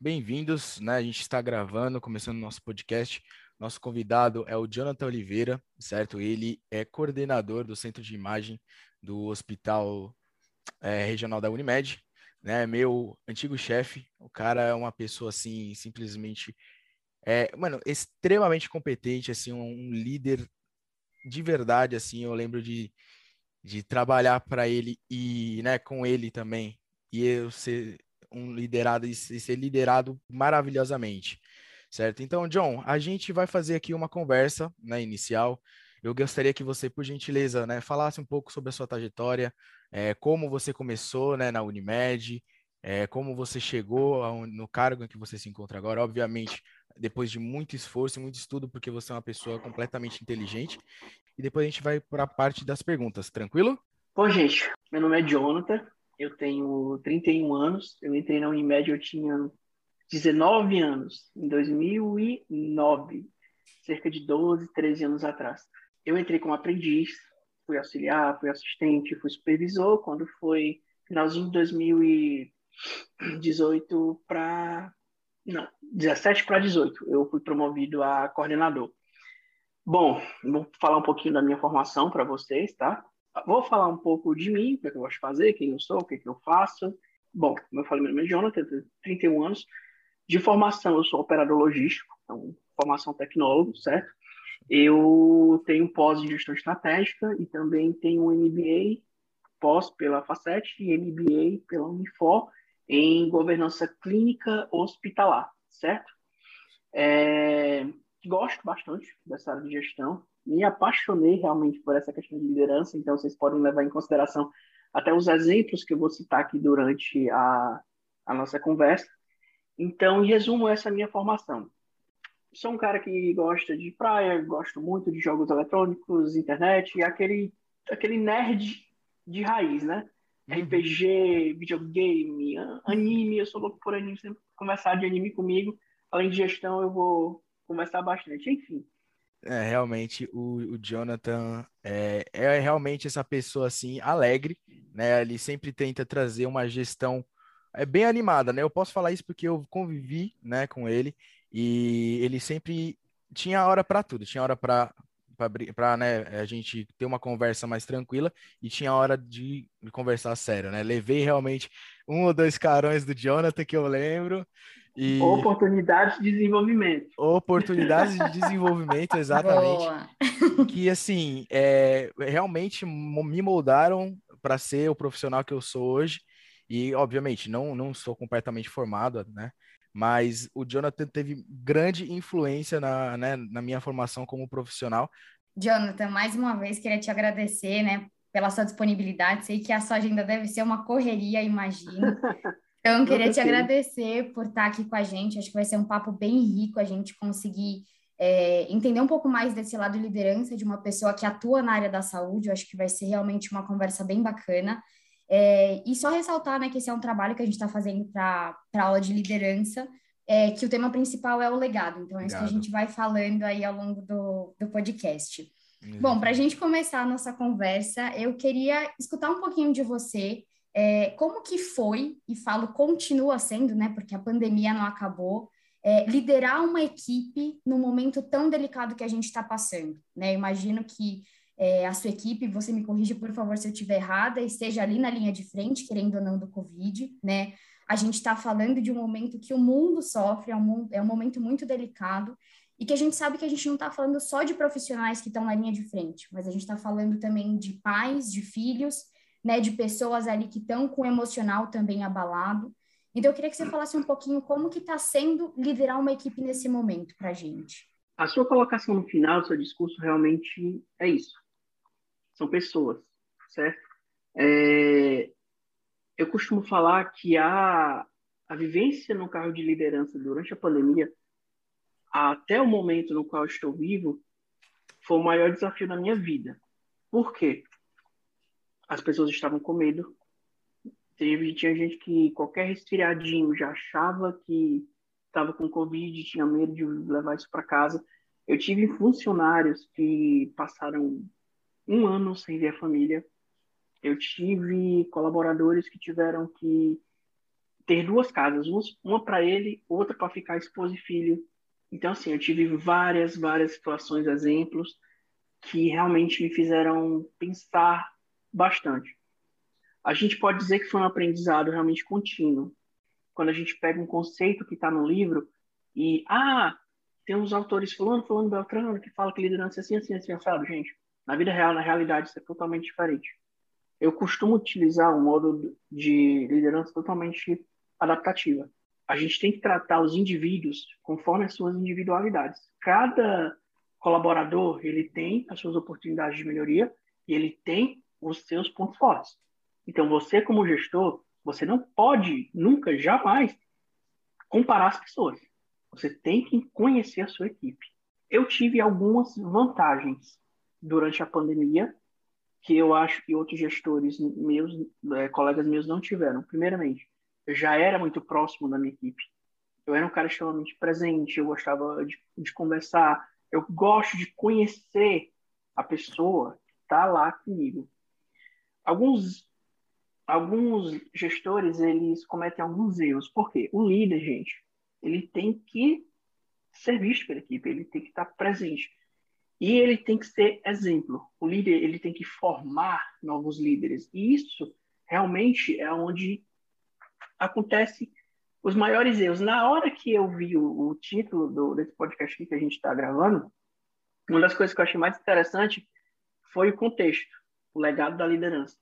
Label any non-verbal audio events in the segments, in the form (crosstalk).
bem-vindos, né? A gente está gravando, começando nosso podcast. Nosso convidado é o Jonathan Oliveira, certo? Ele é coordenador do Centro de Imagem do Hospital é, Regional da Unimed, né? Meu antigo chefe, o cara é uma pessoa assim, simplesmente, é, mano, extremamente competente, assim, um líder de verdade, assim. Eu lembro de, de trabalhar para ele e, né, com ele também, e eu ser um liderado e ser liderado maravilhosamente, certo? Então, John, a gente vai fazer aqui uma conversa, né, inicial. Eu gostaria que você, por gentileza, né, falasse um pouco sobre a sua trajetória, é, como você começou, né, na Unimed, é, como você chegou ao, no cargo em que você se encontra agora. Obviamente, depois de muito esforço e muito estudo, porque você é uma pessoa completamente inteligente. E depois a gente vai para a parte das perguntas, tranquilo? Bom, gente, meu nome é Jonathan, eu tenho 31 anos, eu entrei na Unimed, eu tinha 19 anos, em 2009, cerca de 12, 13 anos atrás. Eu entrei como aprendiz, fui auxiliar, fui assistente, fui supervisor, quando foi finalzinho de 2018 para não, 17 para 18, eu fui promovido a coordenador. Bom, vou falar um pouquinho da minha formação para vocês, tá? Vou falar um pouco de mim, o que, é que eu gosto de fazer, quem eu sou, o que, é que eu faço. Bom, como eu falei, meu nome é Jonathan, tenho 31 anos. De formação, eu sou operador logístico, então, formação tecnólogo, certo? Eu tenho pós em gestão estratégica e também tenho um MBA pós pela Facet e MBA pela Unifor em governança clínica hospitalar, certo? É, gosto bastante dessa área de gestão, me apaixonei realmente por essa questão de liderança, então vocês podem levar em consideração até os exemplos que eu vou citar aqui durante a, a nossa conversa. Então, em resumo, essa é a minha formação. Sou um cara que gosta de praia, gosto muito de jogos eletrônicos, internet, e aquele, aquele nerd de raiz, né? Uhum. RPG, videogame, anime, eu sou louco por anime, sempre conversar de anime comigo. Além de gestão, eu vou conversar bastante, enfim. É, realmente, o, o Jonathan é, é realmente essa pessoa, assim, alegre, né? Ele sempre tenta trazer uma gestão é bem animada, né? Eu posso falar isso porque eu convivi, né, com ele e ele sempre tinha hora para tudo, tinha hora para para né, a gente ter uma conversa mais tranquila e tinha hora de, conversar sério, né? Levei realmente um ou dois carões do Jonathan que eu lembro e... Oportunidades de desenvolvimento. Oportunidades de desenvolvimento, (laughs) exatamente. Boa. Que, assim, é, realmente me moldaram para ser o profissional que eu sou hoje. E, obviamente, não, não sou completamente formado, né? Mas o Jonathan teve grande influência na, né, na minha formação como profissional. Jonathan, mais uma vez queria te agradecer, né, pela sua disponibilidade. Sei que a sua agenda deve ser uma correria, imagino. (laughs) Então, queria te agradecer por estar aqui com a gente. Acho que vai ser um papo bem rico a gente conseguir é, entender um pouco mais desse lado de liderança de uma pessoa que atua na área da saúde. Eu acho que vai ser realmente uma conversa bem bacana. É, e só ressaltar né, que esse é um trabalho que a gente está fazendo para a aula de liderança, é, que o tema principal é o legado. Então, é isso que a gente vai falando aí ao longo do, do podcast. Bom, para a gente começar a nossa conversa, eu queria escutar um pouquinho de você é, como que foi, e falo continua sendo, né, porque a pandemia não acabou, é, liderar uma equipe no momento tão delicado que a gente está passando, né? Imagino que é, a sua equipe, você me corrige, por favor, se eu estiver errada, esteja ali na linha de frente, querendo ou não, do Covid, né? A gente está falando de um momento que o mundo sofre, é um, é um momento muito delicado, e que a gente sabe que a gente não está falando só de profissionais que estão na linha de frente, mas a gente está falando também de pais, de filhos, né, de pessoas ali que estão com o emocional também abalado. Então, eu queria que você falasse um pouquinho como que está sendo liderar uma equipe nesse momento para a gente. A sua colocação no final seu discurso realmente é isso. São pessoas, certo? É... Eu costumo falar que a, a vivência no carro de liderança durante a pandemia, até o momento no qual estou vivo, foi o maior desafio na minha vida. Por quê? As pessoas estavam com medo. Teve, tinha gente que qualquer resfriadinho já achava que estava com Covid, tinha medo de levar isso para casa. Eu tive funcionários que passaram um ano sem ver a família. Eu tive colaboradores que tiveram que ter duas casas, uma para ele, outra para ficar esposa e filho. Então, assim, eu tive várias, várias situações, exemplos, que realmente me fizeram pensar bastante. A gente pode dizer que foi um aprendizado realmente contínuo. Quando a gente pega um conceito que está no livro e, ah, tem uns autores fulano, fulano, beltrano, que fala que liderança é assim, assim, assim, sabe, gente? Na vida real, na realidade, isso é totalmente diferente. Eu costumo utilizar um modo de liderança totalmente adaptativa. A gente tem que tratar os indivíduos conforme as suas individualidades. Cada colaborador, ele tem as suas oportunidades de melhoria e ele tem os seus pontos fortes. Então, você como gestor, você não pode nunca, jamais comparar as pessoas. Você tem que conhecer a sua equipe. Eu tive algumas vantagens durante a pandemia que eu acho que outros gestores meus, é, colegas meus não tiveram. Primeiramente, eu já era muito próximo da minha equipe. Eu era um cara extremamente presente, eu gostava de, de conversar, eu gosto de conhecer a pessoa que está lá comigo. Alguns alguns gestores eles cometem alguns erros. Por quê? O líder, gente, ele tem que ser visto pela equipe, ele tem que estar presente. E ele tem que ser exemplo. O líder ele tem que formar novos líderes. E isso realmente é onde acontece os maiores erros. Na hora que eu vi o, o título do, desse podcast que a gente está gravando, uma das coisas que eu achei mais interessante foi o contexto, o legado da liderança.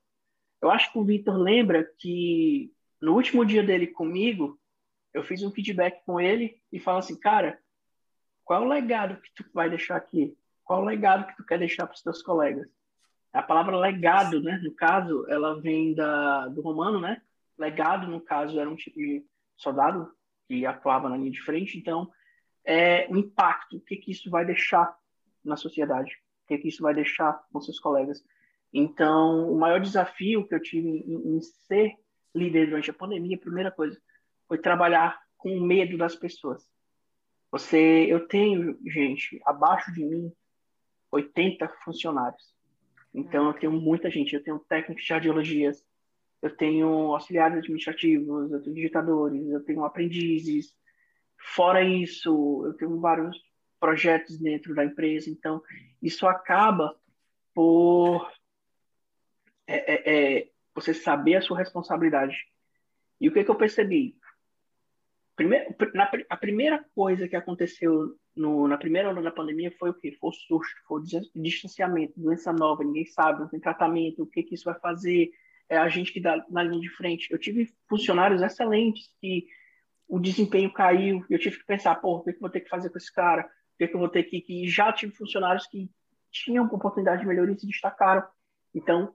Eu acho que o Vitor lembra que no último dia dele comigo, eu fiz um feedback com ele e falo assim, cara, qual é o legado que tu vai deixar aqui? Qual é o legado que tu quer deixar para os teus colegas? A palavra legado, né, no caso, ela vem da, do romano, né? Legado, no caso, era um tipo de soldado que atuava na linha de frente. Então, é, o impacto, o que, que isso vai deixar na sociedade? O que, que isso vai deixar com seus colegas? Então, o maior desafio que eu tive em, em ser líder durante a pandemia, a primeira coisa, foi trabalhar com o medo das pessoas. Você, eu tenho, gente, abaixo de mim, 80 funcionários. Então, eu tenho muita gente. Eu tenho técnicos de radiologias, eu tenho auxiliares administrativos, eu tenho digitadores, eu tenho aprendizes. Fora isso, eu tenho vários projetos dentro da empresa. Então, isso acaba por é, é, é você saber a sua responsabilidade. E o que, que eu percebi? Primeiro, na, a primeira coisa que aconteceu no, na primeira onda da pandemia foi o quê? Foi o susto, foi o distanciamento, doença nova, ninguém sabe, não tem tratamento, o que, que isso vai fazer, é a gente que dá na linha de frente. Eu tive funcionários excelentes que o desempenho caiu, eu tive que pensar, pô, o que, que eu vou ter que fazer com esse cara? O que, que eu vou ter que... que já tive funcionários que tinham oportunidade de melhoria e se destacaram. Então,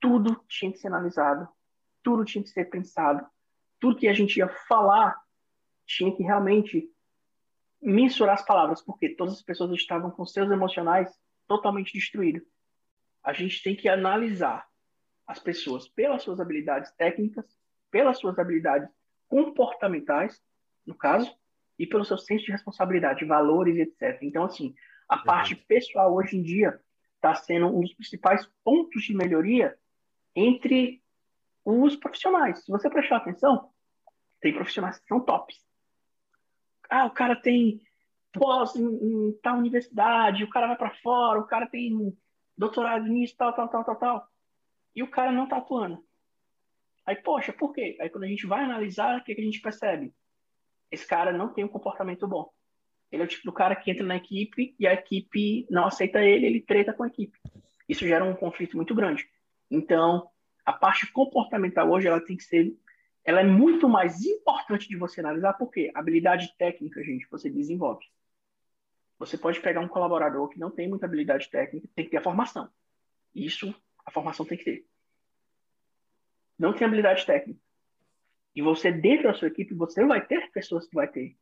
tudo tinha que ser analisado, tudo tinha que ser pensado, tudo que a gente ia falar tinha que realmente mensurar as palavras, porque todas as pessoas estavam com seus emocionais totalmente destruídos. A gente tem que analisar as pessoas pelas suas habilidades técnicas, pelas suas habilidades comportamentais, no caso, e pelo seu senso de responsabilidade, valores, etc. Então, assim, a parte pessoal hoje em dia está sendo um dos principais pontos de melhoria entre os profissionais. Se você prestar atenção, tem profissionais que são tops, ah, o cara tem pós em, em tal universidade, o cara vai para fora, o cara tem doutorado nisso, tal, tal, tal, tal, tal. E o cara não tá atuando. Aí, poxa, por quê? Aí quando a gente vai analisar, o que, que a gente percebe? Esse cara não tem um comportamento bom. Ele é o tipo do cara que entra na equipe e a equipe não aceita ele, ele treta com a equipe. Isso gera um conflito muito grande. Então, a parte comportamental hoje ela tem que ser ela é muito mais importante de você analisar, porque habilidade técnica, gente, você desenvolve. Você pode pegar um colaborador que não tem muita habilidade técnica, tem que ter a formação. Isso, a formação tem que ter. Não tem habilidade técnica. E você, dentro da sua equipe, você vai ter pessoas que vai ter.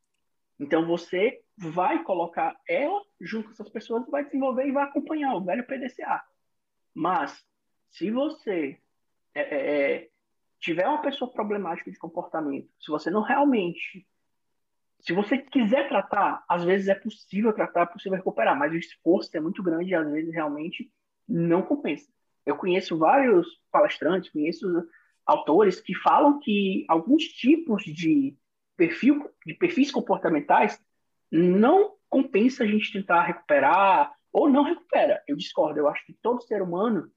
Então, você vai colocar ela junto com essas pessoas, vai desenvolver e vai acompanhar o velho PDCA. Mas, se você é, é, é tiver uma pessoa problemática de comportamento, se você não realmente. Se você quiser tratar, às vezes é possível tratar, é possível recuperar, mas o esforço é muito grande e às vezes realmente não compensa. Eu conheço vários palestrantes, conheço autores que falam que alguns tipos de perfil de perfis comportamentais não compensa a gente tentar recuperar ou não recupera. Eu discordo. Eu acho que todo ser humano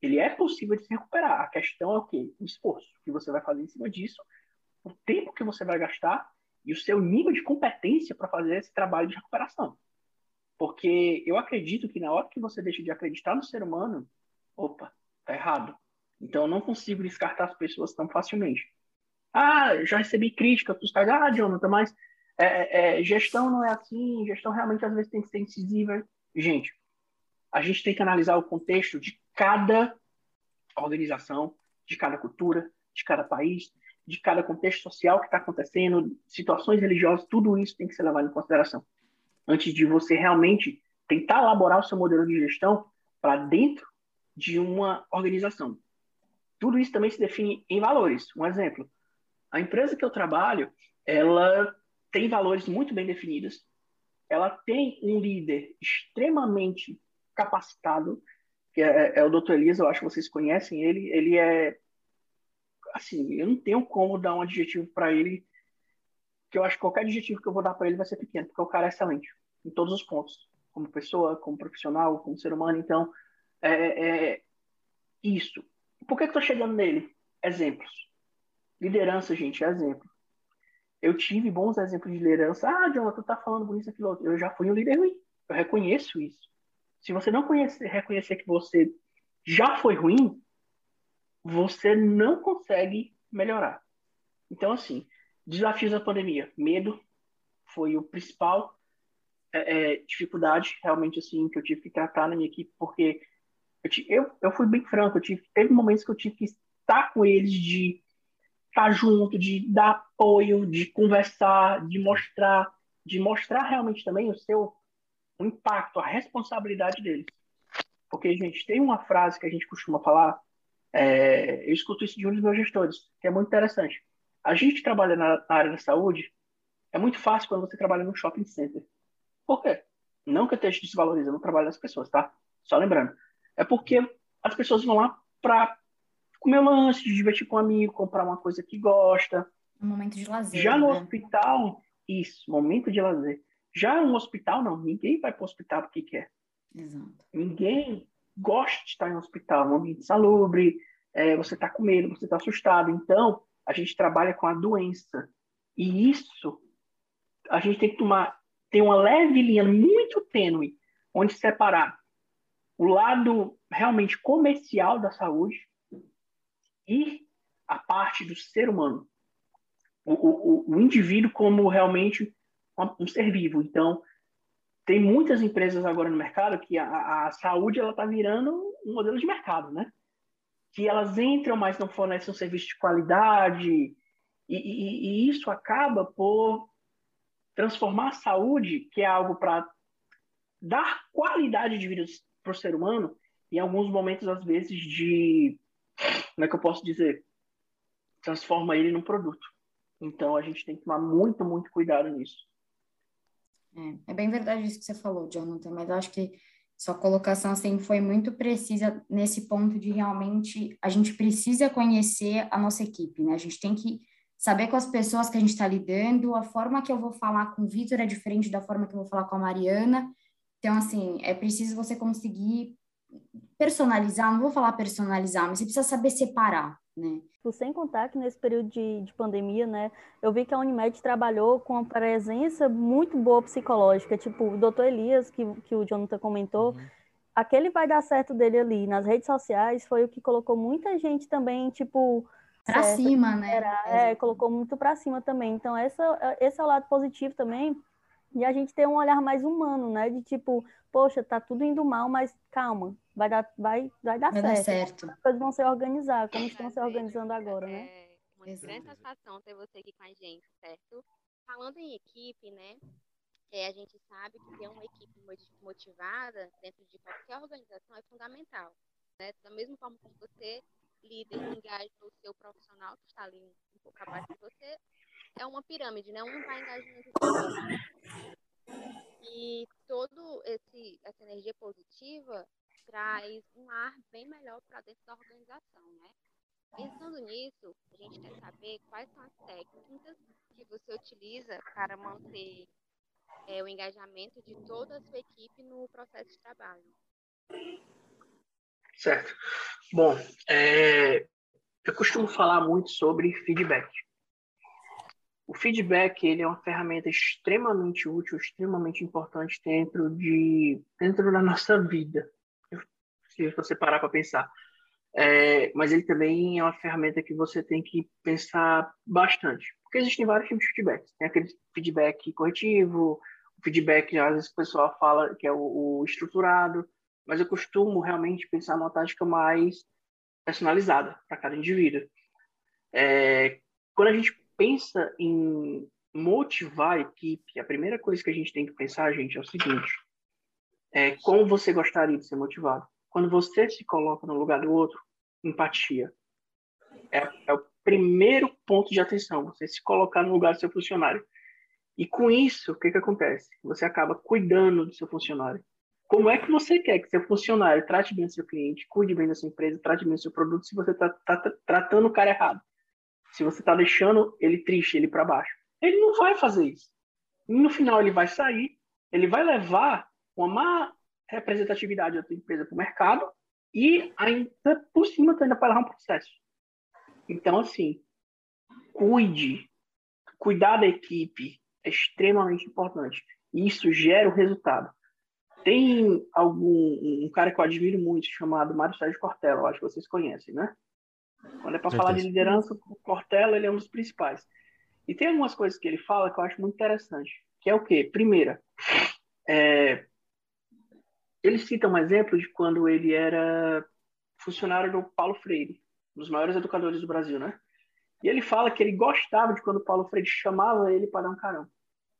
ele é possível de se recuperar. A questão é o quê? O esforço que você vai fazer em cima disso, o tempo que você vai gastar e o seu nível de competência para fazer esse trabalho de recuperação. Porque eu acredito que na hora que você deixa de acreditar no ser humano, opa, tá errado. Então eu não consigo descartar as pessoas tão facilmente. Ah, já recebi crítica dos caras, ah, Jonathan, mas é, é, é, gestão não é assim, gestão realmente às vezes tem que ser incisiva. Gente, a gente tem que analisar o contexto de cada organização, de cada cultura, de cada país, de cada contexto social que está acontecendo, situações religiosas, tudo isso tem que ser levado em consideração. Antes de você realmente tentar elaborar o seu modelo de gestão para dentro de uma organização. Tudo isso também se define em valores. Um exemplo, a empresa que eu trabalho, ela tem valores muito bem definidos, ela tem um líder extremamente capacitado, que é, é o Dr. Elias, eu acho que vocês conhecem ele, ele é assim, eu não tenho como dar um adjetivo para ele que eu acho que qualquer adjetivo que eu vou dar para ele vai ser pequeno, porque o cara é excelente em todos os pontos, como pessoa, como profissional, como ser humano, então é, é isso. Por que, eu tô chegando nele? Exemplos. Liderança, gente, é exemplo. Eu tive bons exemplos de liderança. Ah, Jonathan, tu tá falando bonito aquilo outro. Eu já fui um líder ruim. Eu reconheço isso. Se você não conhece, reconhecer que você já foi ruim, você não consegue melhorar. Então, assim, desafios da pandemia. Medo foi o principal é, é, dificuldade, realmente, assim, que eu tive que tratar na minha equipe, porque eu, eu, eu fui bem franco, eu tive, teve momentos que eu tive que estar com eles, de estar junto, de dar apoio, de conversar, de mostrar, de mostrar realmente também o seu o impacto, a responsabilidade deles. Porque, gente, tem uma frase que a gente costuma falar, é, eu escuto isso de um dos meus gestores, que é muito interessante. A gente trabalha na, na área da saúde, é muito fácil quando você trabalha no shopping center. Por quê? Não que eu esteja desvalorizando o trabalho das pessoas, tá? Só lembrando. É porque as pessoas vão lá para comer lanche, se divertir com um amigo, comprar uma coisa que gosta. Um momento de lazer. Já no né? hospital, isso, momento de lazer. Já no hospital, não. Ninguém vai para o hospital porque quer. Exato. Ninguém gosta de estar em um hospital, um ambiente salubre, é, você está com medo, você está assustado. Então, a gente trabalha com a doença. E isso, a gente tem que tomar, tem uma leve linha muito tênue, onde separar o lado realmente comercial da saúde e a parte do ser humano. O, o, o indivíduo como realmente um ser vivo. Então, tem muitas empresas agora no mercado que a, a saúde ela está virando um modelo de mercado, né? Que elas entram, mas não fornecem um serviço de qualidade e, e, e isso acaba por transformar a saúde, que é algo para dar qualidade de vida para o ser humano, em alguns momentos às vezes de, como é que eu posso dizer, transforma ele num produto. Então a gente tem que tomar muito, muito cuidado nisso. É, é bem verdade isso que você falou, Jonathan, mas eu acho que sua colocação assim foi muito precisa nesse ponto de realmente a gente precisa conhecer a nossa equipe, né? A gente tem que saber com as pessoas que a gente está lidando, a forma que eu vou falar com o Vitor é diferente da forma que eu vou falar com a Mariana. Então, assim, é preciso você conseguir personalizar, não vou falar personalizar, mas você precisa saber separar, né? Sem contar que nesse período de, de, pandemia, né, eu vi que a Unimed trabalhou com uma presença muito boa psicológica, tipo o doutor Elias, que, que o Jonathan comentou, uhum. aquele vai dar certo dele ali nas redes sociais foi o que colocou muita gente também, tipo... Pra certo, cima, né? Era, é, colocou muito pra cima também. Então, essa, esse é o lado positivo também, e a gente ter um olhar mais humano, né? De tipo, poxa, tá tudo indo mal, mas calma, vai dar, vai, vai dar vai certo. Dar certo. As coisas vão se organizar, como estão se organizando agora, né? É uma Exato. grande satisfação ter você aqui com a gente, certo? Falando em equipe, né? É, a gente sabe que ter uma equipe motivada dentro de qualquer organização é fundamental. Né? Da mesma forma que você, líder, engaja o seu profissional que está ali um pouco abaixo de você, é uma pirâmide, né? Um vai engajando o outro. E todo esse essa energia positiva traz um ar bem melhor para dentro da organização, né? Pensando nisso, a gente quer saber quais são as técnicas que você utiliza para manter é, o engajamento de toda a sua equipe no processo de trabalho. Certo. Bom, é, eu costumo falar muito sobre feedback. O feedback ele é uma ferramenta extremamente útil, extremamente importante dentro de dentro da nossa vida. Se você parar para pensar, é, mas ele também é uma ferramenta que você tem que pensar bastante, porque existem vários tipos de feedback. Tem aquele feedback corretivo, o feedback às vezes o pessoal fala que é o, o estruturado, mas eu costumo realmente pensar numa tática mais personalizada para cada indivíduo. É, quando a gente pensa em motivar a equipe, a primeira coisa que a gente tem que pensar, gente, é o seguinte: é como você gostaria de ser motivado. Quando você se coloca no lugar do outro, empatia. É, é o primeiro ponto de atenção, você se colocar no lugar do seu funcionário. E com isso, o que, que acontece? Você acaba cuidando do seu funcionário. Como é que você quer que seu funcionário trate bem seu cliente, cuide bem da sua empresa, trate bem o seu produto, se você está tá, tá tratando o cara errado? se você está deixando ele triste, ele para baixo. Ele não vai fazer isso. no final ele vai sair, ele vai levar uma má representatividade da tua empresa para o mercado e ainda por cima tu ainda vai levar um processo. Então, assim, cuide. Cuidar da equipe é extremamente importante. Isso gera o resultado. Tem algum um cara que eu admiro muito chamado Mário Sérgio Cortella, eu acho que vocês conhecem, né? Quando é para falar de liderança, o Cortella ele é um dos principais. E tem algumas coisas que ele fala que eu acho muito interessante, que é o quê? Primeira, é, ele cita um exemplo de quando ele era funcionário do Paulo Freire, um dos maiores educadores do Brasil, né? E ele fala que ele gostava de quando Paulo Freire chamava ele para dar um carão.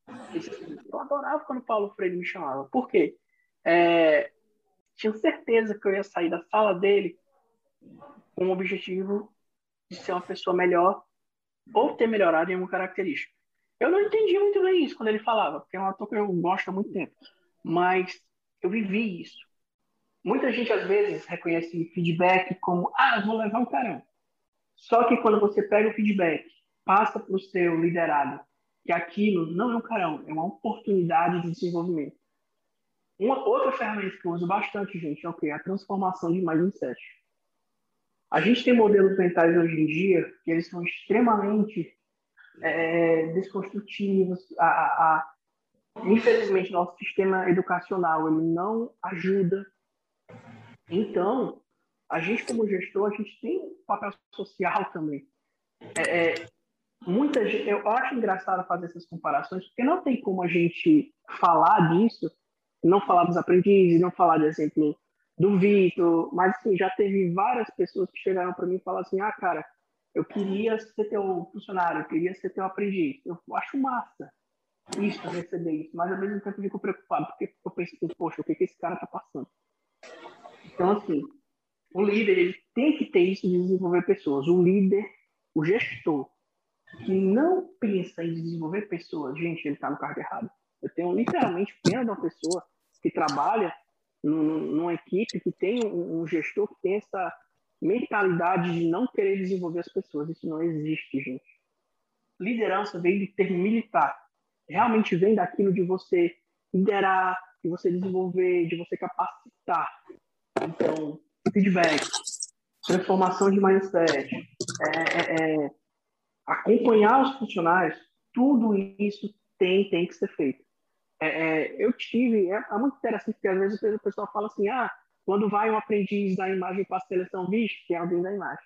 Assim, eu adorava quando Paulo Freire me chamava. Por quê? É, tinha certeza que eu ia sair da sala dele com o objetivo de ser uma pessoa melhor ou ter melhorado em alguma característica. Eu não entendi muito bem isso quando ele falava, porque é uma coisa que eu gosto há muito tempo. Mas eu vivi isso. Muita gente, às vezes, reconhece feedback como, ah, vou levar um carão. Só que quando você pega o feedback, passa para o seu liderado, que aquilo não é um carão, é uma oportunidade de desenvolvimento. Uma outra ferramenta que eu uso bastante, gente, é o quê? A transformação de mindset. A gente tem modelos mentais hoje em dia que eles são extremamente é, desconstrutivos. A, a, infelizmente, nosso sistema educacional ele não ajuda. Então, a gente como gestor, a gente tem um papel social também. É, é, muita gente, eu acho engraçado fazer essas comparações, porque não tem como a gente falar disso, não falar dos aprendizes, não falar, de exemplo, do Vitor, mas assim, já teve várias pessoas que chegaram para mim e falaram assim: ah, cara, eu queria ser teu funcionário, eu queria ser teu aprendiz. Eu acho massa isso, receber isso, mas ao mesmo tempo eu fico preocupado, porque eu penso assim, poxa, o que, que esse cara tá passando? Então, assim, o líder ele tem que ter isso de desenvolver pessoas. O líder, o gestor, que não pensa em desenvolver pessoas, gente, ele está no cargo errado. Eu tenho literalmente pena de uma pessoa que trabalha numa equipe que tem um, gestor que tem essa mentalidade de não querer desenvolver as pessoas. Isso não existe, gente. Liderança vem de termo militar. Realmente vem daquilo de você liderar, de você desenvolver, de você capacitar. Então, feedback, transformação de mindset, é, é, é, acompanhar os funcionários, tudo isso tem, tem que ser feito. É, é, eu tive, é, é, muito interessante, porque às vezes o pessoal fala assim, ah, quando vai um aprendiz da imagem para a seleção, vixe, tem alguém da imagem.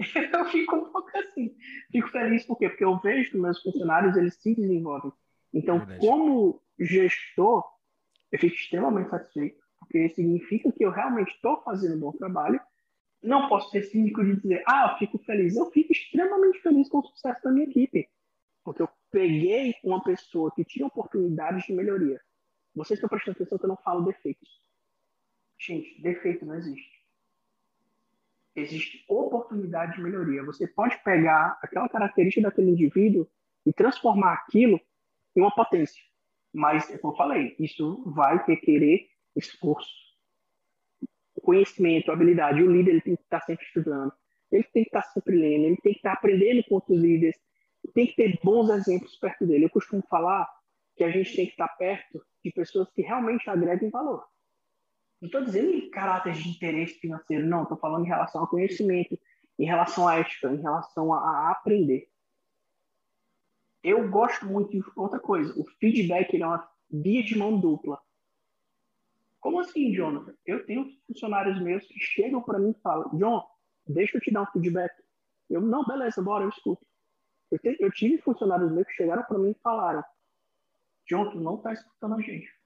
(laughs) eu fico um pouco assim, fico feliz, por quê? Porque eu vejo que meus funcionários, eles se desenvolvem. Então, é como gestor, eu fico extremamente satisfeito, porque significa que eu realmente estou fazendo um bom trabalho. Não posso ser cínico de dizer, ah, eu fico feliz. Eu fico extremamente feliz com o sucesso da minha equipe, porque eu peguei uma pessoa que tinha oportunidades de melhoria. Vocês estão prestando atenção que eu não falo defeitos. Gente, defeito não existe. Existe oportunidade de melhoria. Você pode pegar aquela característica daquele indivíduo e transformar aquilo em uma potência. Mas, como eu falei, isso vai requerer esforço, conhecimento, habilidade. O líder ele tem que estar sempre estudando. ele tem que estar sempre lendo, ele tem que estar aprendendo com outros líderes, tem que ter bons exemplos perto dele. Eu costumo falar que a gente tem que estar perto de pessoas que realmente agregam valor. Não estou dizendo em caráter de interesse financeiro, não. Estou falando em relação ao conhecimento, em relação à ética, em relação a, a aprender. Eu gosto muito de outra coisa. O feedback é uma via de mão dupla. Como assim, Jonathan? Eu tenho funcionários meus que chegam para mim e falam: John, deixa eu te dar um feedback. Eu, não, beleza, bora, eu escuto. Eu, te, eu tive funcionários meus que chegaram para mim e falaram: John, tu não está escutando a gente.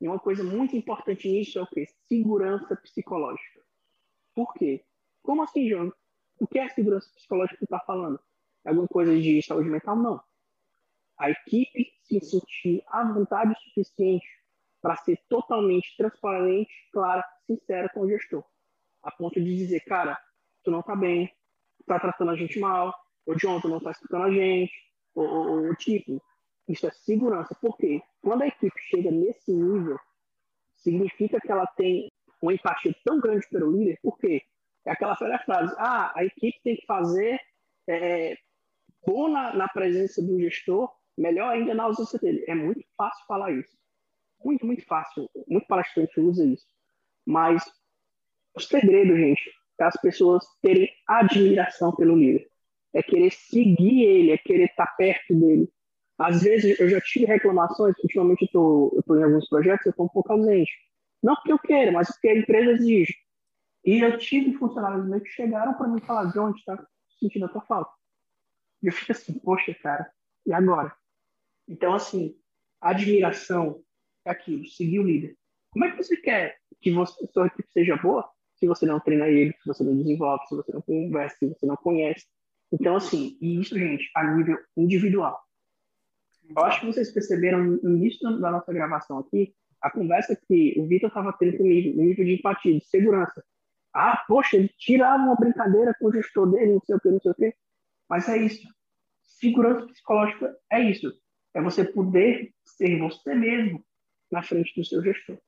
E uma coisa muito importante nisso é o quê? Segurança psicológica. Por quê? Como assim, John? O que é segurança psicológica que está falando? É alguma coisa de saúde mental? Não. A equipe se sentir à vontade o suficiente para ser totalmente transparente, clara, sincera com o gestor. A ponto de dizer, cara, tu não tá bem, tá tratando a gente mal, ou John, tu não tá escutando a gente, ou, ou, ou tipo, isso é segurança. Por quê? Quando a equipe chega nesse nível, significa que ela tem uma empatia tão grande pelo líder, por quê? É aquela velha frase, ah, a equipe tem que fazer é, bom na, na presença do gestor, melhor ainda na ausência dele. É muito fácil falar isso. Muito, muito fácil. Muito palestrante usa isso. Mas o segredo, gente, é as pessoas terem admiração pelo líder. É querer seguir ele, é querer estar perto dele. Às vezes eu já tive reclamações, ultimamente eu estou em alguns projetos, eu estou um pouco ausente. Não porque eu queira, mas porque a empresa exige. E eu tive funcionários meus que chegaram para mim e falaram, a gente está sentindo a tua falta. E eu fico assim, poxa, cara, e agora? Então, assim, admiração é aquilo, seguir o líder. Como é que você quer que você, sua equipe seja boa se você não treina ele, se você não desenvolve, se você não conversa, se você não conhece? Então, assim, e isso, gente, a nível individual. Eu acho que vocês perceberam no início da nossa gravação aqui, a conversa que o Vitor estava tendo comigo, no nível de empatia, de segurança. Ah, poxa, ele tirava uma brincadeira com o gestor dele, não sei o que, não sei o que. Mas é isso. Segurança psicológica é isso. É você poder ser você mesmo na frente do seu gestor.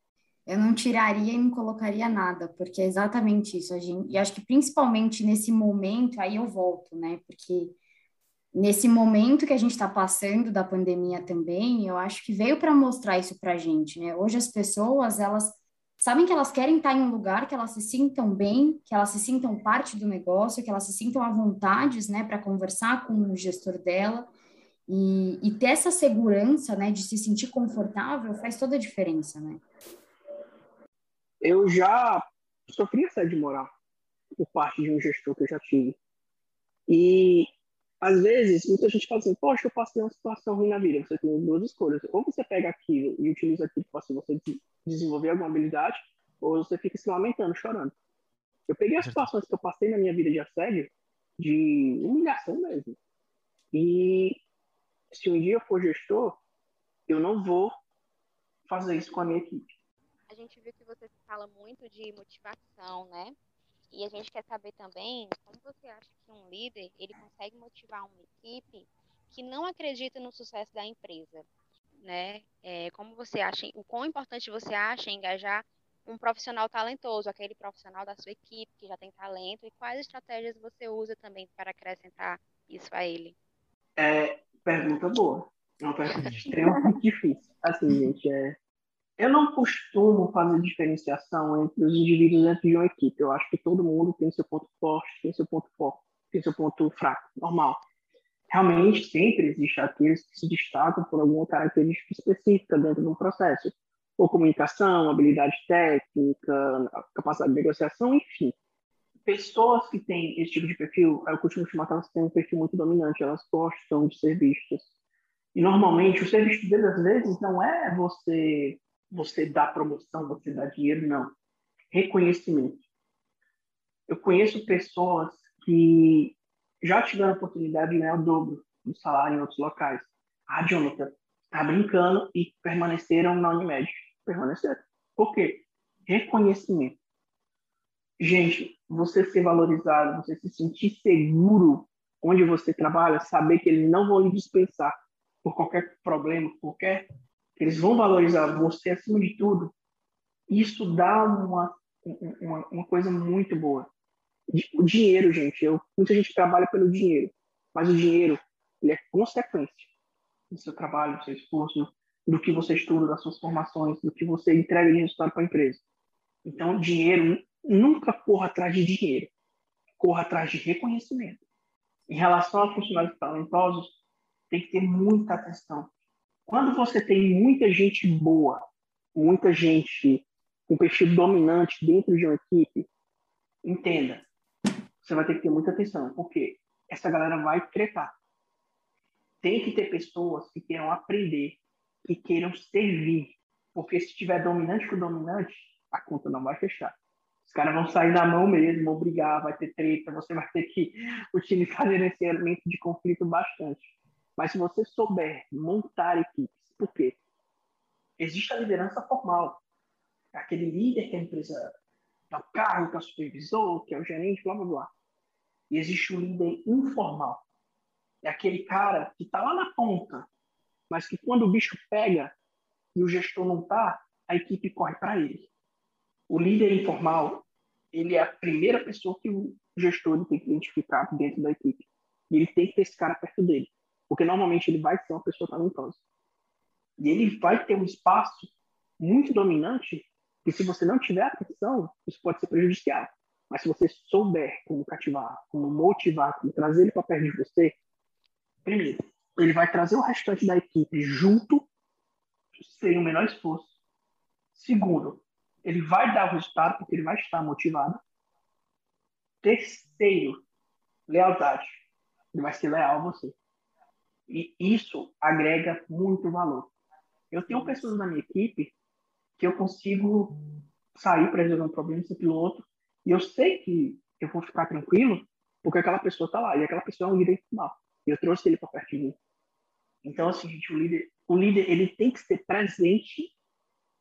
Eu não tiraria e não colocaria nada, porque é exatamente isso. A gente, e acho que principalmente nesse momento, aí eu volto, né? Porque nesse momento que a gente está passando da pandemia também, eu acho que veio para mostrar isso para a gente, né? Hoje as pessoas, elas sabem que elas querem estar em um lugar que elas se sintam bem, que elas se sintam parte do negócio, que elas se sintam à vontade, né, para conversar com o gestor dela. E, e, ter essa segurança, né, de se sentir confortável faz toda a diferença, né? Eu já sofri assédio moral por parte de um gestor que eu já tive. E às vezes, muita gente fala assim, poxa, eu passei uma situação ruim na vida. Você tem duas escolhas. Ou você pega aquilo e utiliza aquilo para você desenvolver alguma habilidade, ou você fica se lamentando, chorando. Eu peguei as situações que eu passei na minha vida de assédio, de humilhação mesmo. E se um dia eu for gestor, eu não vou fazer isso com a minha equipe. A gente viu que você fala muito de motivação, né? E a gente quer saber também como você acha que um líder ele consegue motivar uma equipe que não acredita no sucesso da empresa, né? É, como você acha, o quão importante você acha engajar um profissional talentoso, aquele profissional da sua equipe que já tem talento, e quais estratégias você usa também para acrescentar isso a ele? É, pergunta boa. É uma pergunta (laughs) extremamente difícil. Assim, gente, é, eu não costumo fazer diferenciação entre os indivíduos dentro de uma equipe. Eu acho que todo mundo tem seu ponto forte, tem seu ponto forte, tem seu ponto fraco, normal. Realmente, sempre existe aqueles que se destacam por alguma característica específica dentro de um processo. Ou comunicação, habilidade técnica, capacidade de negociação, enfim. Pessoas que têm esse tipo de perfil, eu costumo chamar que elas têm um perfil muito dominante, elas gostam de ser vistas. E normalmente o serviço deles, às vezes, não é você você dá promoção, você dá dinheiro, não. Reconhecimento. Eu conheço pessoas que já tiveram a oportunidade de ganhar o dobro do salário em outros locais. Ah, Jonathan, tá brincando e permaneceram na Unimed. Permaneceram. Por quê? Reconhecimento. Gente, você ser valorizado, você se sentir seguro onde você trabalha, saber que eles não vão lhe dispensar por qualquer problema, qualquer eles vão valorizar você acima de tudo, isso dá uma, uma, uma coisa muito boa. o dinheiro, gente, eu, muita gente trabalha pelo dinheiro, mas o dinheiro ele é consequência do seu trabalho, do seu esforço, do que você estuda, das suas formações, do que você entrega de resultado para a empresa. Então, dinheiro, nunca corra atrás de dinheiro, corra atrás de reconhecimento. Em relação a funcionários talentosos, tem que ter muita atenção. Quando você tem muita gente boa, muita gente com perfil dominante dentro de uma equipe, entenda, você vai ter que ter muita atenção, porque essa galera vai tretar. Tem que ter pessoas que queiram aprender, que queiram servir, porque se tiver dominante com dominante, a conta não vai fechar. Os caras vão sair na mão mesmo, vão brigar, vai ter treta, você vai ter que utilizar (laughs) gerenciamento de conflito bastante. Mas se você souber montar equipes, por quê? Existe a liderança formal. Aquele líder que a empresa dá o cargo, que é o supervisor, que é o gerente, blá blá blá. E existe o líder informal. É aquele cara que está lá na ponta, mas que quando o bicho pega e o gestor não está, a equipe corre para ele. O líder informal, ele é a primeira pessoa que o gestor tem que identificar dentro da equipe. E ele tem que ter esse cara perto dele. Porque normalmente ele vai ser uma pessoa talentosa. E ele vai ter um espaço muito dominante que se você não tiver atenção, isso pode ser prejudicial. Mas se você souber como cativar, como motivar, como trazer ele para perto de você, primeiro, ele vai trazer o restante da equipe junto, sem o menor esforço. Segundo, ele vai dar o resultado porque ele vai estar motivado. Terceiro, lealdade. Ele vai ser leal a você. E isso agrega muito valor. Eu tenho pessoas na minha equipe que eu consigo sair para resolver um problema, esse piloto, e eu sei que eu vou ficar tranquilo porque aquela pessoa está lá, e aquela pessoa é um líder mal. E eu trouxe ele para perto de mim. Então, assim, gente, o líder, o líder ele tem que ser presente,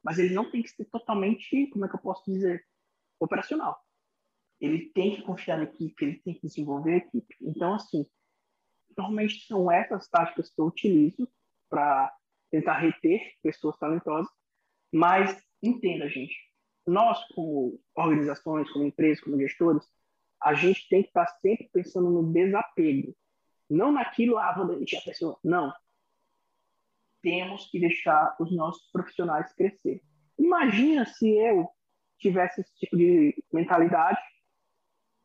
mas ele não tem que ser totalmente, como é que eu posso dizer, operacional. Ele tem que confiar na equipe, ele tem que desenvolver a equipe. Então, assim, normalmente são essas táticas que eu utilizo para tentar reter pessoas talentosas, mas entenda, gente, nós como organizações, como empresas, como gestores, a gente tem que estar sempre pensando no desapego, não naquilo, ah, vou demitir a pessoa. Não. Temos que deixar os nossos profissionais crescer. Imagina se eu tivesse esse tipo de mentalidade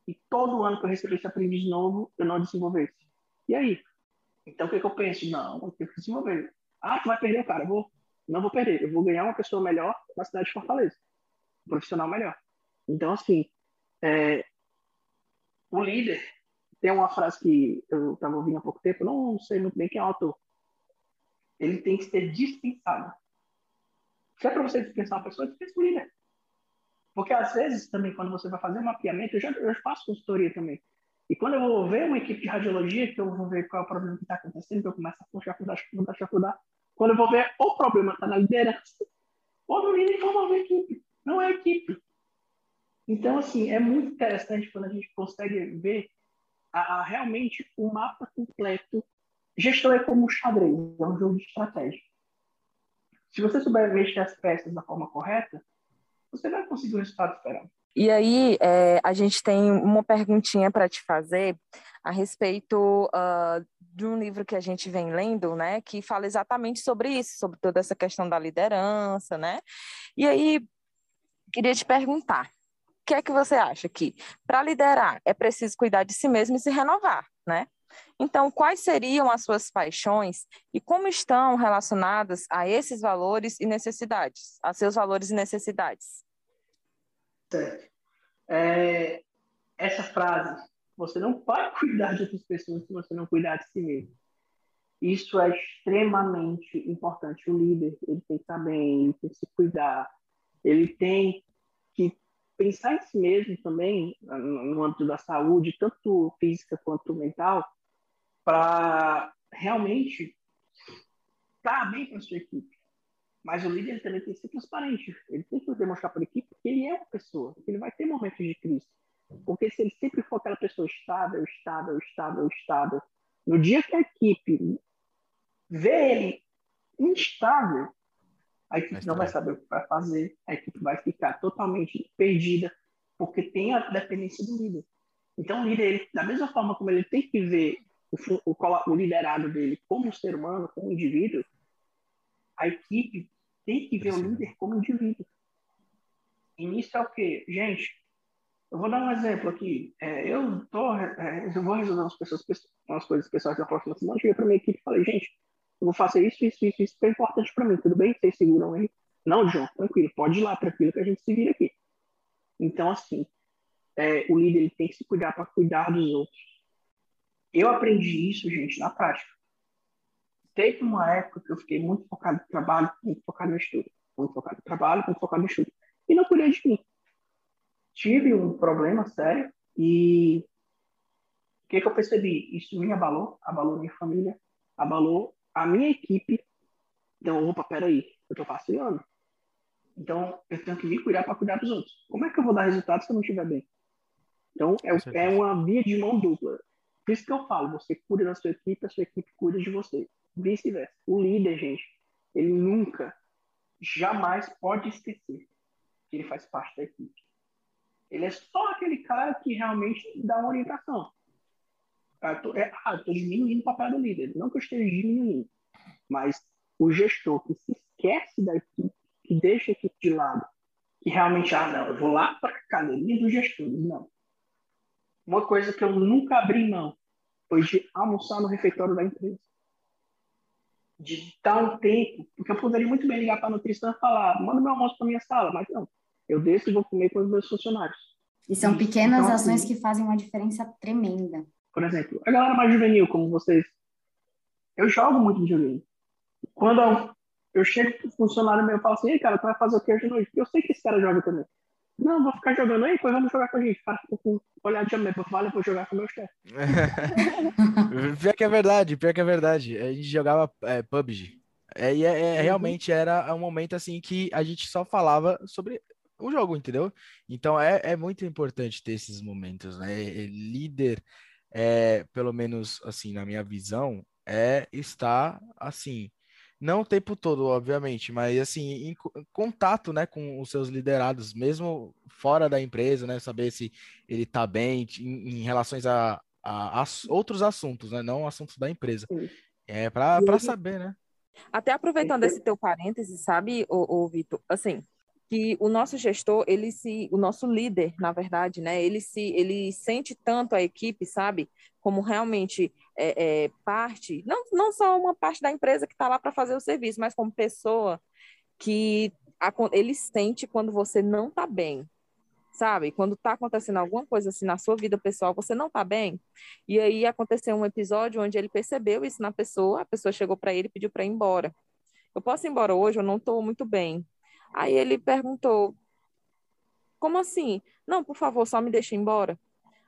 e todo ano que eu recebesse aprendiz novo, eu não desenvolvesse. E aí? Então, o que, que eu penso? Não, eu que desenvolver. Ah, tu vai perder, cara. Eu vou, não vou perder. Eu vou ganhar uma pessoa melhor na cidade de Fortaleza. Um profissional melhor. Então, assim, é, o líder tem uma frase que eu estava ouvindo há pouco tempo, não sei muito bem quem é o autor. Ele tem que ser dispensado. Se é para você dispensar uma pessoa, dispensa o líder. Porque às vezes também, quando você vai fazer um mapeamento, eu já, eu faço consultoria também. E quando eu vou ver uma equipe de radiologia, que eu vou ver qual é o problema que está acontecendo, que eu começo a chafurdar, chafurdar, chafurdar. Quando eu vou ver o problema está na liderança, ou no líder formar a equipe, não é equipe. Então, assim, é muito interessante quando a gente consegue ver a, a, realmente o mapa completo. Gestão é como um xadrez, é um jogo de estratégia. Se você souber mexer as peças da forma correta, você vai conseguir o resultado esperado. E aí, é, a gente tem uma perguntinha para te fazer a respeito uh, de um livro que a gente vem lendo, né, que fala exatamente sobre isso, sobre toda essa questão da liderança, né? E aí, queria te perguntar, o que é que você acha que para liderar é preciso cuidar de si mesmo e se renovar, né? Então, quais seriam as suas paixões e como estão relacionadas a esses valores e necessidades, a seus valores e necessidades? Certo. É, essa frase, você não pode cuidar de outras pessoas se você não cuidar de si mesmo. Isso é extremamente importante. O líder, ele tem que estar bem, ele tem que se cuidar, ele tem que pensar em si mesmo também, no âmbito da saúde, tanto física quanto mental, para realmente estar bem com a sua equipe. Mas o líder também tem que ser transparente. Ele tem que demonstrar para a equipe que ele é uma pessoa, que ele vai ter momentos de crise. Porque se ele sempre for aquela pessoa estável, estável, estável, estável, no dia que a equipe vê ele instável, a equipe não vai saber o que vai fazer, a equipe vai ficar totalmente perdida, porque tem a dependência do líder. Então, o líder, ele, da mesma forma como ele tem que ver o, o, o liderado dele como ser humano, como indivíduo, a equipe tem que ver o líder como indivíduo. E nisso é o quê? Gente, eu vou dar um exemplo aqui. É, eu, tô, é, eu vou resolver umas, pessoas, umas coisas pessoais na próxima semana. Cheguei para minha equipe e falei, gente, eu vou fazer isso, isso, isso, isso que é importante para mim. Tudo bem? Vocês seguram aí? Não, João, tranquilo. Pode ir lá, tranquilo, que a gente se vira aqui. Então, assim, é, o líder ele tem que se cuidar para cuidar dos outros. Eu aprendi isso, gente, na prática. Teve uma época que eu fiquei muito focado no trabalho, muito focado no estudo. Muito focado no trabalho, muito focado no estudo. E não cuidei de mim. Tive um problema sério e o que, que eu percebi? Isso me abalou, abalou minha família, abalou a minha equipe. Então, opa, peraí, eu tô passeando. Então, eu tenho que me cuidar para cuidar dos outros. Como é que eu vou dar resultado se eu não estiver bem? Então, é, é uma via de mão dupla. Por isso que eu falo, você cuida da sua equipe, a sua equipe cuida de você. Vice-versa. O líder, gente, ele nunca, jamais pode esquecer que ele faz parte da equipe. Ele é só aquele cara que realmente dá uma orientação. Eu tô, é, ah, estou diminuindo o papel do líder. Não que eu esteja diminuindo, mas o gestor que se esquece da equipe, que deixa a equipe de lado, que realmente, ah, não, eu vou lá para a academia dos gestores. Não. Uma coisa que eu nunca abri mão foi de almoçar no refeitório da empresa. De dar um tempo, porque eu poderia muito bem ligar para a nutrição e falar, manda meu almoço para minha sala, mas não. Eu desço e vou comer com os meus funcionários. E são pequenas então, ações assim, que fazem uma diferença tremenda. Por exemplo, a galera mais juvenil, como vocês. Eu jogo muito videogame. Quando eu, chego pro funcionário meu e falo assim, Ei, cara, tu vai fazer o que hoje à noite? Eu sei que esse cara joga também. Não, vou ficar jogando aí, depois vamos jogar com a gente. Cara, com olhadinha mesmo, vale, vou jogar com o meu chefe. pior que é verdade, pior que é verdade. A gente jogava é, PUBG. É, e é, é, uhum. realmente era um momento assim que a gente só falava sobre o jogo, entendeu? Então é, é muito importante ter esses momentos, né? Líder, é, pelo menos assim, na minha visão, é estar assim não o tempo todo, obviamente, mas assim, em contato, né, com os seus liderados, mesmo fora da empresa, né, saber se ele está bem em, em relações a, a, a, outros assuntos, né, não assuntos da empresa. É para saber, né? Até aproveitando esse teu parêntese, sabe, o, o Vitor, assim, que o nosso gestor, ele se, o nosso líder, na verdade, né, ele se, ele sente tanto a equipe, sabe, como realmente é, é, parte, não, não só uma parte da empresa que está lá para fazer o serviço, mas como pessoa que a, ele sente quando você não está bem, sabe? Quando está acontecendo alguma coisa assim na sua vida pessoal, você não está bem. E aí aconteceu um episódio onde ele percebeu isso na pessoa, a pessoa chegou para ele e pediu para ir embora. Eu posso ir embora hoje, eu não estou muito bem. Aí ele perguntou: Como assim? Não, por favor, só me deixa embora.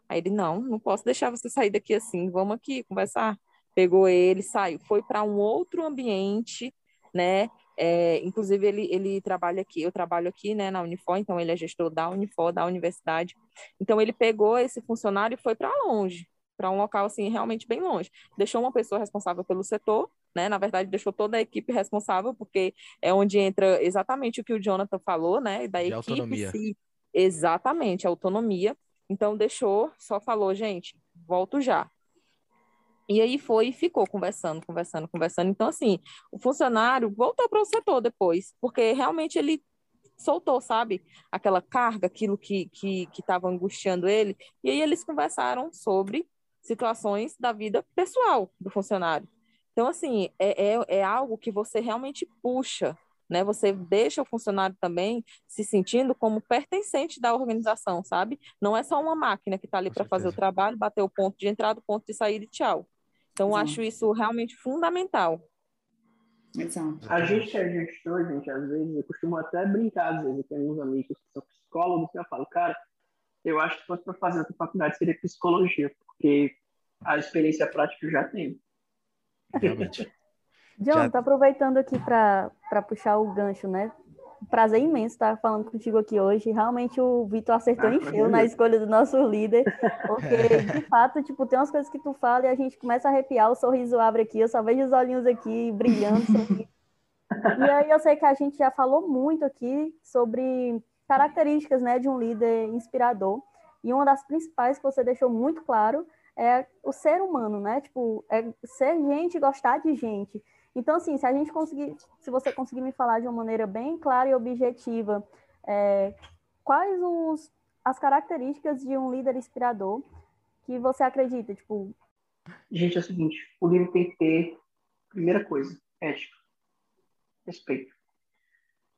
Aí ele: Não, não posso deixar você sair daqui assim. Vamos aqui conversar. Pegou ele, saiu, foi para um outro ambiente, né? É, inclusive, ele, ele trabalha aqui, eu trabalho aqui né, na Unifor, então ele é gestor da Unifor, da universidade. Então, ele pegou esse funcionário e foi para longe, para um local assim, realmente bem longe. Deixou uma pessoa responsável pelo setor né? Na verdade, deixou toda a equipe responsável, porque é onde entra exatamente o que o Jonathan falou, né? Da equipe autonomia. Se... Exatamente, autonomia. Então, deixou, só falou, gente, volto já. E aí foi e ficou conversando, conversando, conversando. Então, assim, o funcionário voltou para o setor depois, porque realmente ele soltou, sabe? Aquela carga, aquilo que estava que, que angustiando ele. E aí eles conversaram sobre situações da vida pessoal do funcionário. Então, assim, é, é, é algo que você realmente puxa, né? Você deixa o funcionário também se sentindo como pertencente da organização, sabe? Não é só uma máquina que está ali para fazer o trabalho, bater o ponto de entrada, o ponto de saída e tchau. Então, eu acho isso realmente fundamental. Exato. A gente é gestor, gente, às vezes, eu costumo até brincar, às vezes, eu tenho uns amigos que são psicólogos, e eu falo, cara, eu acho que se fosse para fazer outra faculdade seria psicologia, porque a experiência prática eu já tenho. Realmente. (laughs) John, Já... tô aproveitando aqui para puxar o gancho, né? Prazer imenso estar falando contigo aqui hoje. Realmente o Vitor acertou ah, em cheio na escolha do nosso líder, porque (laughs) de fato, tipo, tem umas coisas que tu fala e a gente começa a arrepiar, o sorriso abre aqui, eu só vejo os olhinhos aqui brilhando. e aí eu sei que a gente já falou muito aqui sobre características, né, de um líder inspirador. E uma das principais que você deixou muito claro é o ser humano, né? Tipo, é ser gente, gostar de gente. Então, assim, se a gente conseguir, se você conseguir me falar de uma maneira bem clara e objetiva, é, quais os, as características de um líder inspirador que você acredita? Tipo, gente, é o seguinte: o líder tem que ter, primeira coisa, ética, respeito.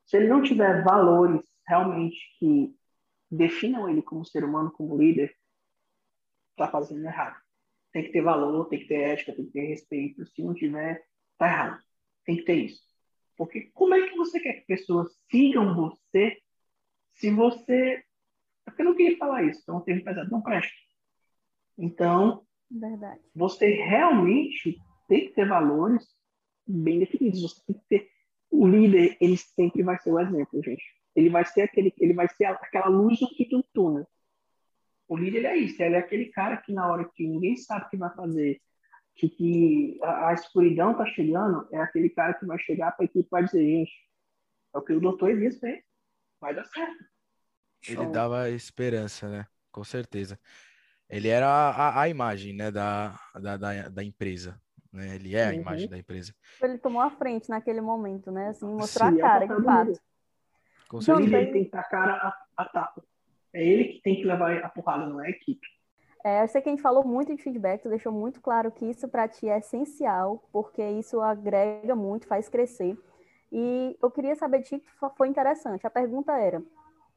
Se ele não tiver valores realmente que definam ele como ser humano, como líder, está fazendo errado. Tem que ter valor, tem que ter ética, tem que ter respeito. Se não tiver, tá errado. Tem que ter isso. Porque como é que você quer que pessoas sigam você se você. É porque eu não queria falar isso, então tem pesado, não presta. Então, Verdade. você realmente tem que ter valores bem definidos. Você tem que ter. O líder, ele sempre vai ser o exemplo, gente. Ele vai ser aquele, ele vai ser aquela luz no fim do túnel. O líder é isso, ele é aquele cara que na hora que ninguém sabe o que vai fazer, que, que a, a, escuridão está chegando, é aquele cara que vai chegar para a equipe e vai dizer, gente, é o que o doutor Elias fez, vai dar certo. Ele então, dava esperança, né? Com certeza. Ele era a, a imagem, né, da, da, da, da empresa. Né? Ele é a uhum. imagem da empresa. Ele tomou a frente naquele momento, né? Assim, mostrou Sim, a cara, é de fato. Com certeza. Ele tem que a cara a, a tapa. É ele que tem que levar a porrada, não é a equipe. É, eu sei que a gente falou muito de feedback, tu deixou muito claro que isso para ti é essencial, porque isso agrega muito, faz crescer. E eu queria saber de ti, que foi interessante. A pergunta era: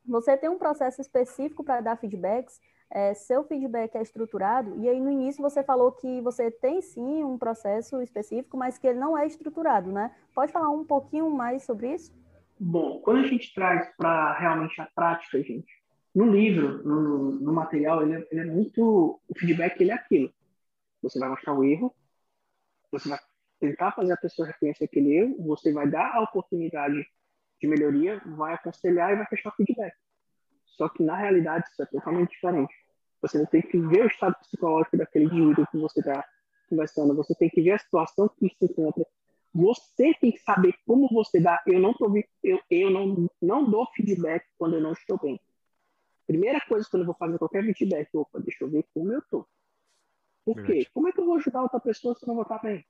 você tem um processo específico para dar feedbacks? É, seu feedback é estruturado? E aí no início você falou que você tem sim um processo específico, mas que ele não é estruturado, né? Pode falar um pouquinho mais sobre isso? Bom, quando a gente traz para realmente a prática, gente, no livro, no, no material, ele é, ele é, muito. O feedback ele é aquilo. Você vai mostrar o erro, você vai tentar fazer a pessoa reconhecer aquele erro, você vai dar a oportunidade de melhoria, vai aconselhar e vai fechar o feedback. Só que na realidade isso é totalmente diferente. Você tem que ver o estado psicológico daquele indivíduo que você está conversando, você tem que ver a situação que se encontra. Você tem que saber como você dá. Eu não tô, eu, eu não, não dou feedback quando eu não estou bem. Primeira coisa quando eu vou fazer qualquer feedback, opa, deixa eu ver como eu tô. Por Verdade. quê? Como é que eu vou ajudar outra pessoa se eu não vou estar bem?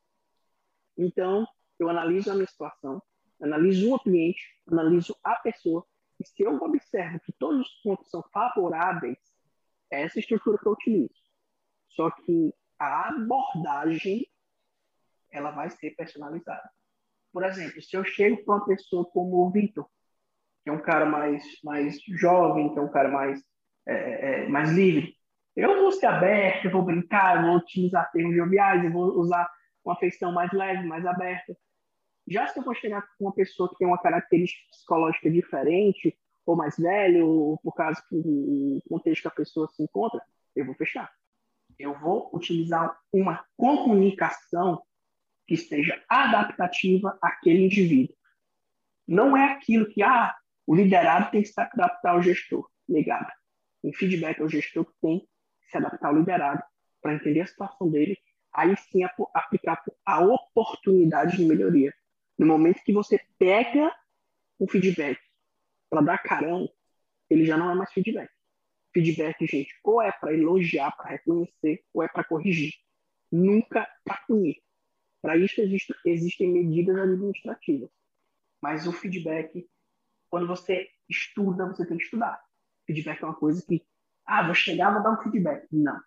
Então, eu analiso a minha situação, analiso o cliente, analiso a pessoa, e se eu observo que todos os pontos são favoráveis, é essa estrutura que eu utilizo. Só que a abordagem, ela vai ser personalizada. Por exemplo, se eu chego para uma pessoa como o Vitor, que é um cara mais, mais jovem, que é um cara mais, é, é, é, mais livre. Eu vou ser aberto, eu vou brincar, eu vou utilizar termos joviais, eu vou usar uma feição mais leve, mais aberta. Já se eu vou chegar com uma pessoa que tem uma característica psicológica diferente, ou mais velho, ou por causa do contexto que a pessoa se encontra, eu vou fechar. Eu vou utilizar uma comunicação que seja adaptativa àquele indivíduo. Não é aquilo que, ah, o liderado tem que se adaptar ao gestor. Negado. Em feedback ao gestor tem que se adaptar ao liderado para entender a situação dele, aí sim aplicar a oportunidade de melhoria. No momento que você pega o feedback para dar carão, ele já não é mais feedback. Feedback, gente, ou é para elogiar, para reconhecer, ou é para corrigir. Nunca para punir. Para isso existe, existem medidas administrativas. Mas o feedback quando você estuda, você tem que estudar. Feedback é uma coisa que, ah, vou chegar, vou dar um feedback. Não.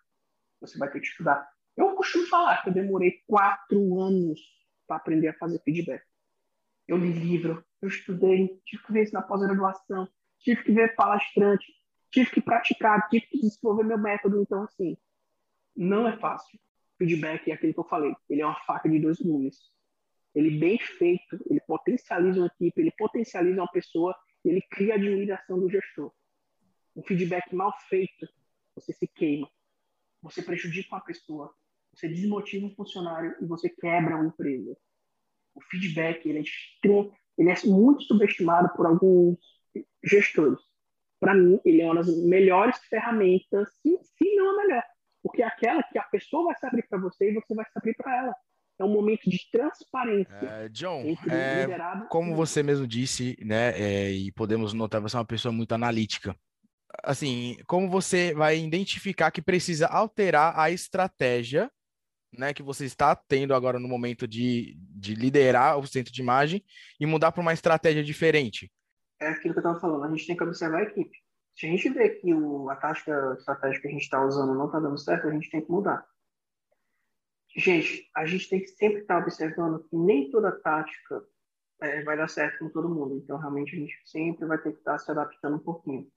Você vai ter que estudar. Eu costumo falar que eu demorei quatro anos para aprender a fazer feedback. Eu li livro, eu estudei, tive que ver isso na pós-graduação, tive que ver palestrante, tive que praticar, tive que desenvolver meu método. Então, assim, não é fácil. Feedback é aquele que eu falei, ele é uma faca de dois gumes ele bem feito, ele potencializa uma equipe, ele potencializa uma pessoa, ele cria a admiração do gestor. Um feedback mal feito, você se queima, você prejudica uma pessoa, você desmotiva um funcionário e você quebra uma empresa. O feedback ele é, extremo, ele é muito subestimado por alguns gestores. Para mim, ele é uma das melhores ferramentas, se, se não a melhor, porque é aquela que a pessoa vai se abrir para você e você vai se abrir para ela é um momento de transparência. É, John, é, como você mesmo disse, né, é, e podemos notar, você é uma pessoa muito analítica. assim, como você vai identificar que precisa alterar a estratégia, né, que você está tendo agora no momento de, de liderar o centro de imagem e mudar para uma estratégia diferente? É aquilo que eu estava falando, a gente tem que observar a equipe. Se a gente vê que o, a tática estratégica que a gente está usando não está dando certo, a gente tem que mudar. Gente, a gente tem que sempre estar observando que nem toda tática é, vai dar certo com todo mundo. Então, realmente, a gente sempre vai ter que estar se adaptando um pouquinho.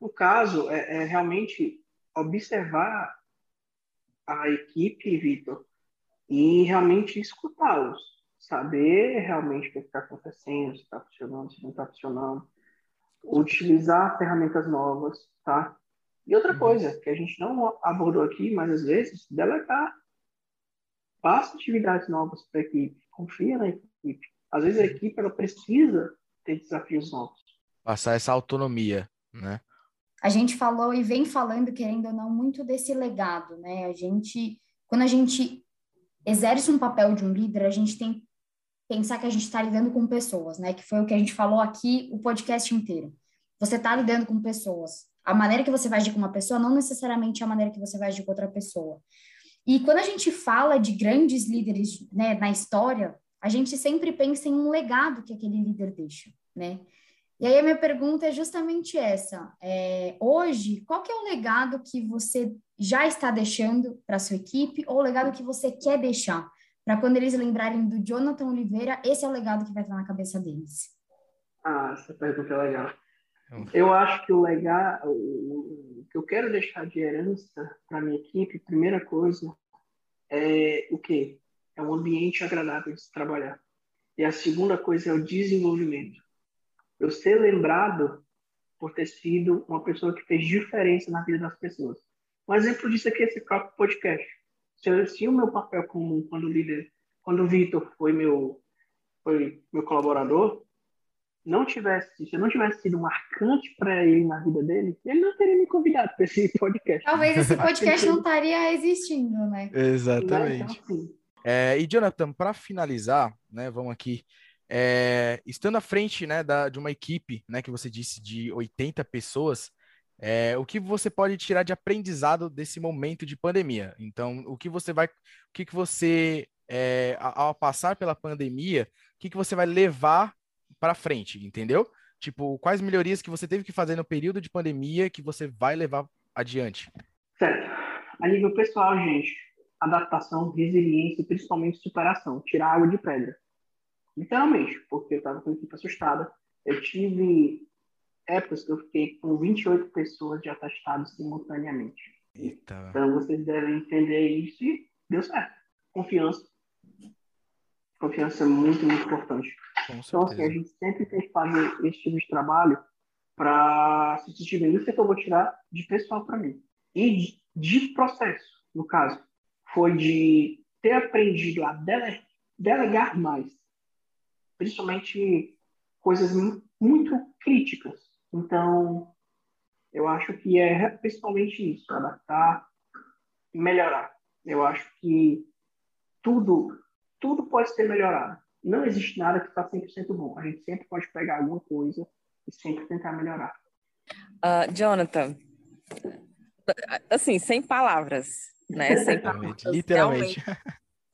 No caso, é, é realmente observar a equipe, Vitor, e realmente escutá-los, saber realmente o que está acontecendo, se está funcionando, se não está funcionando, utilizar ferramentas novas, tá? E outra uhum. coisa que a gente não abordou aqui, mas às vezes, delegar. Passa atividades novas para a equipe, confia na equipe. Às vezes a uhum. equipe ela precisa ter desafios novos. Passar essa autonomia, né? a gente falou e vem falando, querendo ou não, muito desse legado, né? A gente, quando a gente exerce um papel de um líder, a gente tem que pensar que a gente está lidando com pessoas, né? Que foi o que a gente falou aqui o podcast inteiro. Você está lidando com pessoas. A maneira que você vai agir com uma pessoa não necessariamente é a maneira que você vai agir com outra pessoa. E quando a gente fala de grandes líderes né, na história, a gente sempre pensa em um legado que aquele líder deixa, né? E aí a minha pergunta é justamente essa. É, hoje, qual que é o legado que você já está deixando para sua equipe ou o legado que você quer deixar? Para quando eles lembrarem do Jonathan Oliveira, esse é o legado que vai estar na cabeça deles. Ah, essa pergunta é legal. Eu acho que o legado, o que eu quero deixar de herança para minha equipe, primeira coisa, é o quê? É um ambiente agradável de se trabalhar. E a segunda coisa é o desenvolvimento eu ser lembrado por ter sido uma pessoa que fez diferença na vida das pessoas. Um exemplo disso aqui é esse próprio podcast. Se, eu, se o meu papel como quando líder, quando o Vitor foi meu foi meu colaborador, não tivesse, se eu não tivesse sido marcante para ele na vida dele, ele não teria me convidado para esse podcast. Talvez esse (laughs) podcast não estaria existindo, né? Exatamente. Então, assim, é, e Jonathan, para finalizar, né, vamos aqui é, estando à frente né, da, de uma equipe, né, que você disse de 80 pessoas, é, o que você pode tirar de aprendizado desse momento de pandemia? Então, o que você vai, o que, que você, é, ao passar pela pandemia, o que, que você vai levar para frente, entendeu? Tipo, quais melhorias que você teve que fazer no período de pandemia que você vai levar adiante? Certo. A nível pessoal, gente, adaptação, resiliência e principalmente superação, tirar água de pedra. Literalmente, porque eu estava com a equipe assustada. Eu tive épocas que eu fiquei com 28 pessoas já testadas simultaneamente. Eita. Então vocês devem entender isso e deu certo. Confiança. Confiança é muito, muito importante. Então, assim, a gente sempre tem que fazer esse tipo de trabalho para se sentir bem. Isso é que eu vou tirar de pessoal para mim. E de, de, processo, no caso, foi de ter aprendido a dele, delegar mais principalmente coisas muito críticas. Então, eu acho que é principalmente isso, adaptar e melhorar. Eu acho que tudo, tudo pode ser melhorado. Não existe nada que está 100% bom. A gente sempre pode pegar alguma coisa e sempre tentar melhorar. Uh, Jonathan, assim, sem palavras, né? Sem palavras, literalmente.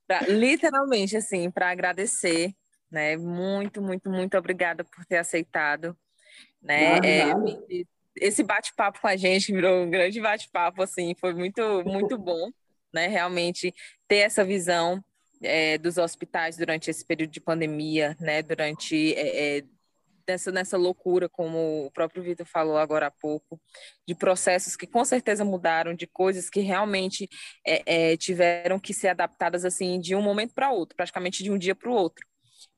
Pra, literalmente, assim, para agradecer né? Muito, muito, muito obrigada por ter aceitado, né? É, esse bate-papo com a gente virou um grande bate-papo, assim, foi muito, muito bom, né? Realmente ter essa visão é, dos hospitais durante esse período de pandemia, né? Durante é, é nessa, loucura, como o próprio Vitor falou agora há pouco, de processos que com certeza mudaram, de coisas que realmente é, é, tiveram que ser adaptadas assim de um momento para outro, praticamente de um dia para o outro.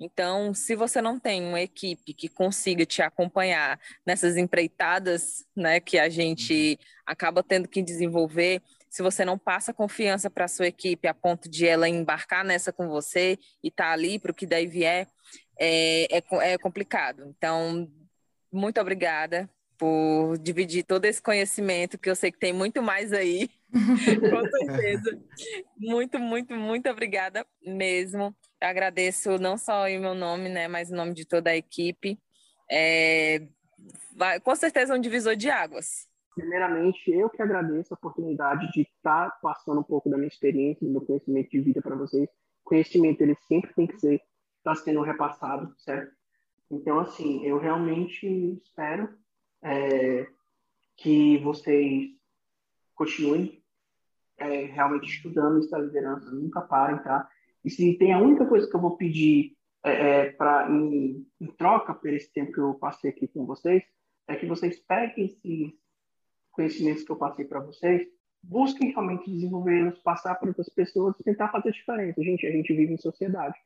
Então, se você não tem uma equipe que consiga te acompanhar nessas empreitadas, né, que a gente uhum. acaba tendo que desenvolver, se você não passa confiança para a sua equipe a ponto de ela embarcar nessa com você e estar tá ali para o que daí vier, é, é, é complicado. Então, muito obrigada por dividir todo esse conhecimento, que eu sei que tem muito mais aí, (laughs) com certeza. muito, muito, muito obrigada mesmo. Eu agradeço não só em meu nome, né, mas em nome de toda a equipe. É, vai, com certeza um divisor de águas, primeiramente, eu que agradeço a oportunidade de estar tá passando um pouco da minha experiência, do meu conhecimento de vida para vocês. Conhecimento, ele sempre tem que ser, está sendo repassado, certo? Então, assim, eu realmente espero é, que vocês continuem é, realmente estudando essa liderança, nunca parem, tá? E se tem a única coisa que eu vou pedir é, é para em, em, troca por esse tempo que eu passei aqui com vocês, é que vocês peguem esses conhecimentos que eu passei para vocês, busquem realmente desenvolvê-los, passar para outras pessoas, tentar fazer diferença. Gente, a gente vive em sociedade.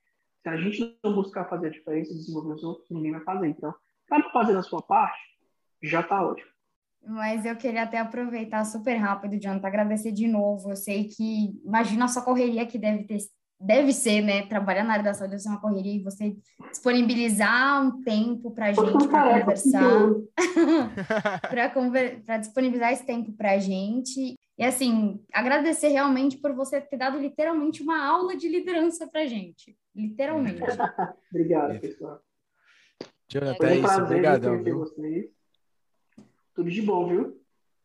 Se a gente não buscar fazer a diferença, desenvolver os outros, ninguém vai fazer. Então, cada fazendo a sua parte, já está ótimo. Mas eu queria até aproveitar super rápido, Jonathan, agradecer de novo. Eu sei que, imagina a sua correria que deve ter, deve ser, né? Trabalhar na área da saúde deve ser uma correria e você disponibilizar um tempo para a gente para conversar, (laughs) para conver disponibilizar esse tempo para a gente. E assim, agradecer realmente por você ter dado literalmente uma aula de liderança para a gente. Literalmente. (laughs) Obrigado, pessoal. Jonathan, é isso. Obrigadão, viu? Vocês. Tudo de bom, viu?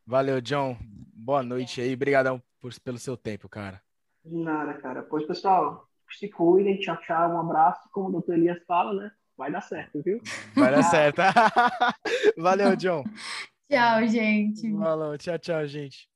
Valeu, John. Boa noite aí. Obrigadão por, pelo seu tempo, cara. De nada, cara. Pois, pessoal, se cuidem. Tchau, tchau. Um abraço. Como o doutor Elias fala, né? Vai dar certo, viu? Vai dar (laughs) certo. (laughs) Valeu, John. tchau, gente. Falou. Tchau, tchau, gente.